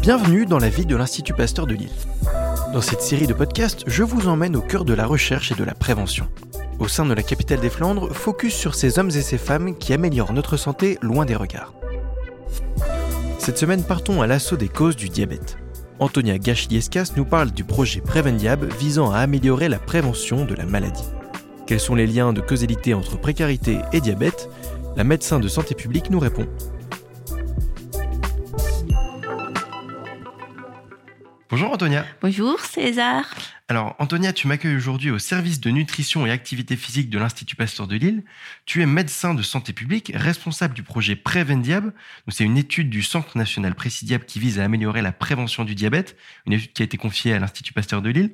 Bienvenue dans la vie de l'Institut Pasteur de Lille. Dans cette série de podcasts, je vous emmène au cœur de la recherche et de la prévention. Au sein de la capitale des Flandres, focus sur ces hommes et ces femmes qui améliorent notre santé loin des regards. Cette semaine, partons à l'assaut des causes du diabète. Antonia Gachiliescas nous parle du projet Prevendiab visant à améliorer la prévention de la maladie. Quels sont les liens de causalité entre précarité et diabète? La médecin de santé publique nous répond. Bonjour Antonia. Bonjour César. Alors Antonia, tu m'accueilles aujourd'hui au service de nutrition et activité physique de l'Institut Pasteur de Lille. Tu es médecin de santé publique, responsable du projet Prévendiab. C'est une étude du Centre national Précidiab qui vise à améliorer la prévention du diabète, une étude qui a été confiée à l'Institut Pasteur de Lille.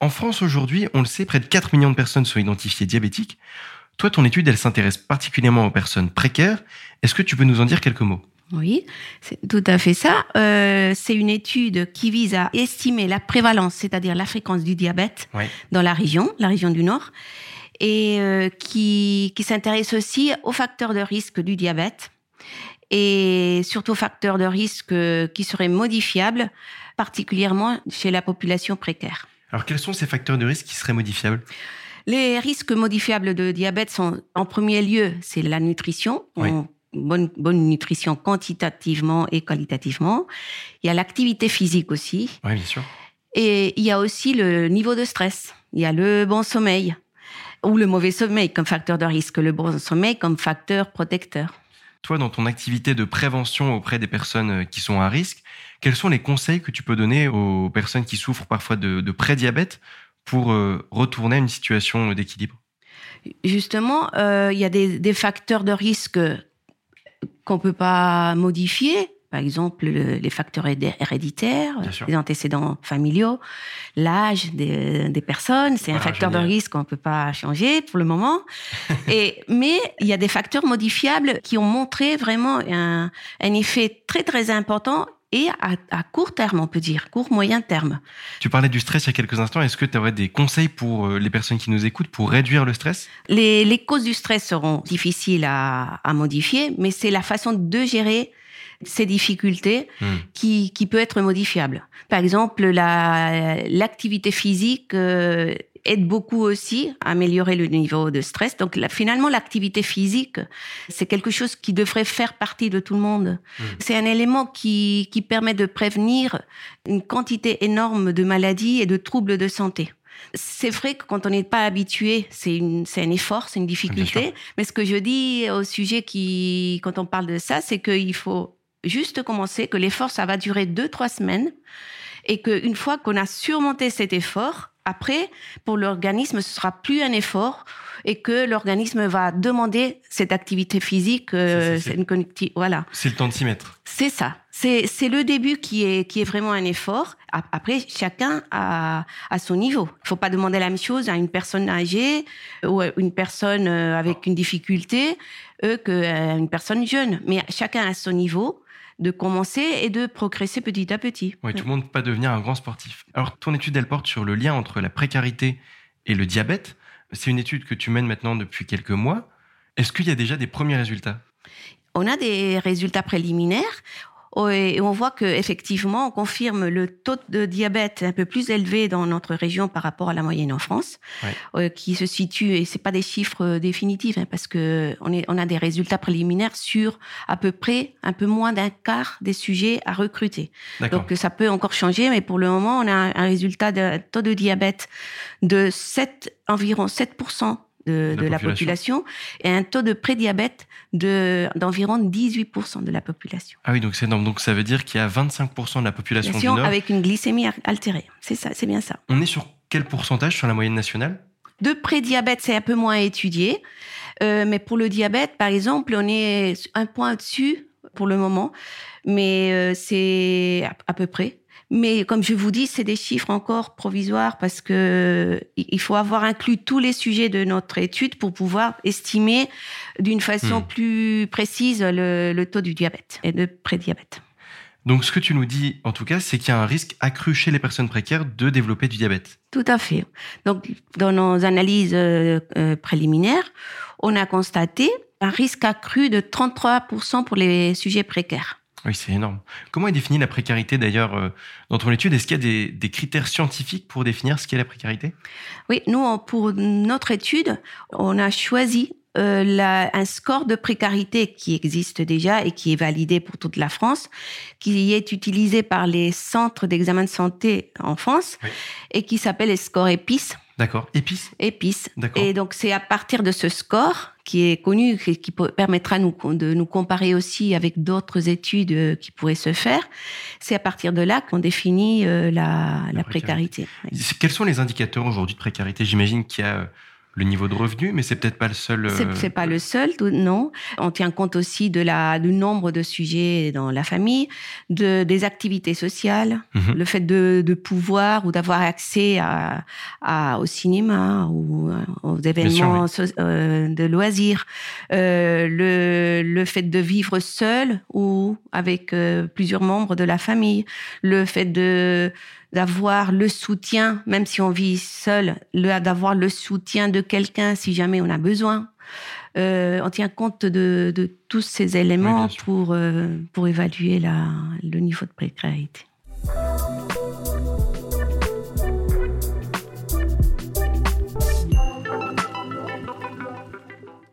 En France aujourd'hui, on le sait, près de 4 millions de personnes sont identifiées diabétiques. Toi, ton étude, elle s'intéresse particulièrement aux personnes précaires. Est-ce que tu peux nous en dire quelques mots? Oui, c'est tout à fait ça. Euh, c'est une étude qui vise à estimer la prévalence, c'est-à-dire la fréquence du diabète dans la région, la région du Nord, et euh, qui, qui s'intéresse aussi aux facteurs de risque du diabète et surtout aux facteurs de risque qui seraient modifiables, particulièrement chez la population précaire. Alors quels sont ces facteurs de risque qui seraient modifiables? Les risques modifiables de diabète sont, en premier lieu, c'est la nutrition bonne, bonne nutrition quantitativement et qualitativement. Il y a l'activité physique aussi. Oui, bien sûr. Et il y a aussi le niveau de stress. Il y a le bon sommeil ou le mauvais sommeil comme facteur de risque, le bon sommeil comme facteur protecteur. Toi, dans ton activité de prévention auprès des personnes euh, qui sont à risque, quels sont les conseils que tu peux donner aux personnes qui souffrent parfois de, de prédiabète pour euh, retourner à une situation d'équilibre? Justement, euh, il y a des, des, facteurs de risque qu'on peut pas modifier. Par exemple, les facteurs héréditaires, les antécédents familiaux, l'âge des, personnes, c'est un facteur de risque qu'on peut pas changer pour le moment. Et, mais il y a des facteurs modifiables qui ont montré vraiment un, un effet très très important et à, court terme, on peut dire, court, moyen terme. Tu parlais du stress il y a quelques instants. Est-ce que tu aurais des conseils pour euh, les personnes qui nous écoutent pour réduire le stress? Les, causes du stress seront difficiles à, modifier, mais c'est la façon de gérer ces difficultés hmm. qui, qui peut être modifiable. Par exemple, l'activité physique euh, aide beaucoup aussi à améliorer le niveau de stress. Donc finalement, l'activité physique, c'est quelque chose qui devrait faire partie de tout le monde. Mmh. C'est un élément qui, qui permet de prévenir une quantité énorme de maladies et de troubles de santé. C'est vrai que quand on n'est pas habitué, c'est un effort, c'est une difficulté. Mais ce que je dis au sujet qui, quand on parle de ça, c'est qu'il faut juste commencer, que l'effort, ça va durer deux, trois semaines. Et qu'une fois qu'on a surmonté cet effort, après, pour l'organisme, ce sera plus un effort et que l'organisme va demander cette activité physique, euh, c'est une voilà. C'est le temps de s'y mettre. C'est ça. C'est c'est le début qui est qui est vraiment un effort. Après, chacun a à son niveau. Il faut pas demander la même chose à une personne âgée ou à une personne euh, avec une difficulté euh, qu'à une personne jeune. Mais chacun a son niveau de commencer et de progresser petit à petit. Oui, tout le monde ne peut pas devenir un grand sportif. Alors, ton étude, elle porte sur le lien entre la précarité et le diabète. C'est une étude que tu mènes maintenant depuis quelques mois. Est-ce qu'il y a déjà des premiers résultats? On a des résultats préliminaires. Et on voit que effectivement, on confirme le taux de diabète un peu plus élevé dans notre région par rapport à la moyenne en France, euh, qui se situe et c'est pas des chiffres euh, définitifs hein, parce que on, est, on a des résultats préliminaires sur à peu près un peu moins d'un quart des sujets à recruter. Donc ça peut encore changer, mais pour le moment, on a un résultat de taux de diabète de 7 environ 7 de, la, population. et un taux de prédiabète de, d'environ 18% de la population. Ah oui, donc c'est énorme. Donc ça veut dire qu'il y a 25% de la population du Nord. Avec une glycémie altérée. C'est ça, c'est bien ça. On est sur quel pourcentage sur la moyenne nationale? De prédiabète, c'est un peu moins étudié. Euh, mais pour le diabète, par exemple, on est un point au-dessus pour le moment. Mais euh, c'est à peu près. Mais comme je vous dis, c'est des chiffres encore provisoires parce que il faut avoir inclus tous les sujets de notre étude pour pouvoir estimer d'une façon hmm. plus précise le, taux du diabète et de prédiabète. Donc, ce que tu nous dis, en tout cas, c'est qu'il y a un risque accru chez les personnes précaires de développer du diabète. Tout à fait. Donc, dans nos analyses euh, euh, préliminaires, on a constaté un risque accru de 33% pour les sujets précaires. Oui, c'est énorme. Comment est définie la précarité d'ailleurs euh, dans ton étude? Est-ce qu'il y a des, critères scientifiques pour définir ce qu'est la précarité? Oui, nous, pour notre étude, on a choisi euh, un score de précarité qui existe déjà et qui est validé pour toute la France, qui est utilisé par les centres d'examen de santé en France et qui s'appelle le score EPIS. D'accord. EPIS EPIS. Et donc, c'est à partir de ce score qui est connu, qui, qui permettra nous, de nous comparer aussi avec d'autres études euh, qui pourraient se faire. C'est à partir de là qu'on définit euh, la, la, précarité. Quels sont les indicateurs aujourd'hui de précarité? J'imagine qu'il y a le niveau de revenu, mais c'est peut-être pas le seul. C'est, euh, pas le seul, non. On tient compte aussi de la du nombre de sujets dans la famille, de des activités sociales, mhm. le fait de, de pouvoir ou d'avoir accès à, à, au cinéma ou euh, aux événements euh, de loisirs, euh, le le fait de vivre seul ou avec plusieurs membres de la famille, le fait de d'avoir le soutien, même si on vit seul, d'avoir le soutien de quelqu'un si jamais on a besoin. Euh, on tient compte de, tous ces éléments pour, euh, pour évaluer la, le niveau de précarité.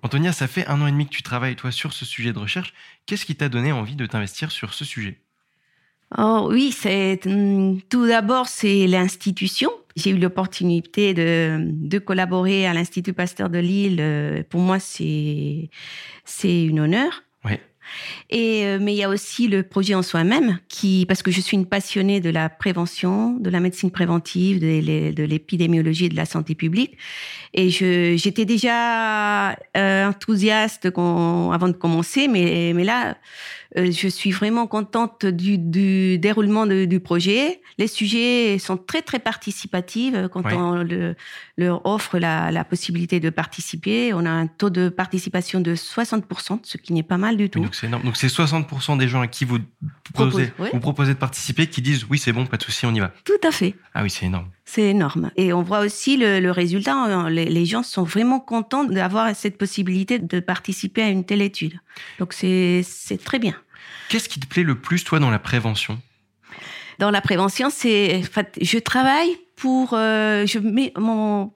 Antonia, ça fait un an et demi que tu travailles toi sur ce sujet de recherche. Qu'est-ce qui t'a donné envie de t'investir sur ce sujet? Oh oui, c'est mm, tout d'abord c'est l'institution. J'ai eu l'opportunité de, de collaborer à l'Institut Pasteur de Lille. Euh, pour moi, c'est c'est une honneur. Oui. Et euh, mais il y a aussi le projet en soi-même qui parce que je suis une passionnée de la prévention, de la médecine préventive, de l'épidémiologie et de la santé publique et j'étais déjà euh, enthousiaste avant de commencer mais mais là je suis vraiment contente du, du déroulement du projet. Les sujets sont très très participatifs euh, quand on le, leur offre la, la, possibilité de participer. On a un taux de participation de 60%, ce qui n'est pas mal du tout. donc c'est énorme. Donc c'est 60% des gens à qui vous proposez, vous proposez de participer qui disent oui c'est bon, pas de souci, on y va. Tout à fait. Ah oui, c'est énorme. C'est énorme. Et on voit aussi le, le résultat. Les, les, gens sont vraiment contents d'avoir cette possibilité de participer à une telle étude. Donc c'est très bien. Qu'est-ce qui te plaît le plus, toi, dans la prévention? Dans la prévention, c'est, je travaille pour, euh, je mets mon,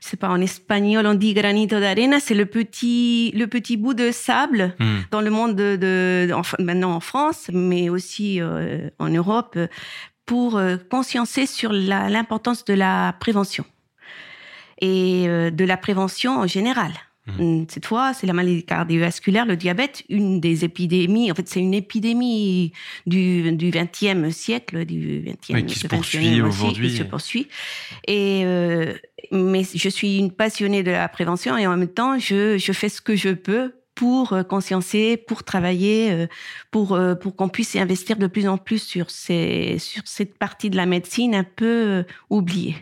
je sais pas, en espagnol, on dit granito d'arena, c'est le petit, le petit bout de sable hmm. dans le monde de, de maintenant en France, mais aussi euh, en Europe, pour euh, consciencer sur l'importance de la prévention et de la prévention en général. Mmh. Cette fois, c'est la maladie cardiovasculaire, le diabète, une des épidémies. En fait, c'est une épidémie du, du 20e siècle, du 20e, qui se poursuit aujourd'hui. Qui se poursuit. Et, euh, mais je suis une passionnée de la prévention et en même temps, je, je fais ce que je peux pour euh, consciencer, pour travailler, euh, pour, pour qu'on puisse investir de plus en plus sur, ces, sur cette partie de la médecine un peu oubliée.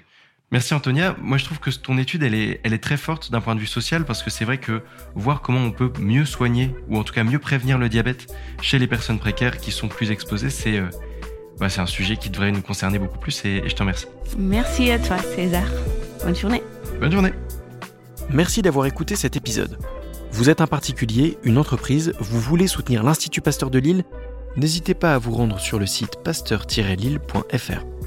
Merci Antonia. Moi, je trouve que ton étude, elle est, elle est très forte d'un point de vue social parce que c'est vrai que voir comment on peut mieux soigner ou en tout cas mieux prévenir le diabète chez les personnes précaires qui sont plus exposées, c'est euh, bah, c'est un sujet qui devrait nous concerner beaucoup plus et, et je te remercie. Merci à toi, César. Bonne journée. Bonne journée. Merci d'avoir écouté cet épisode. Vous êtes un particulier, une entreprise, vous voulez soutenir l'Institut Pasteur de Lille? N'hésitez pas à vous rendre sur le site pasteur-lille.fr.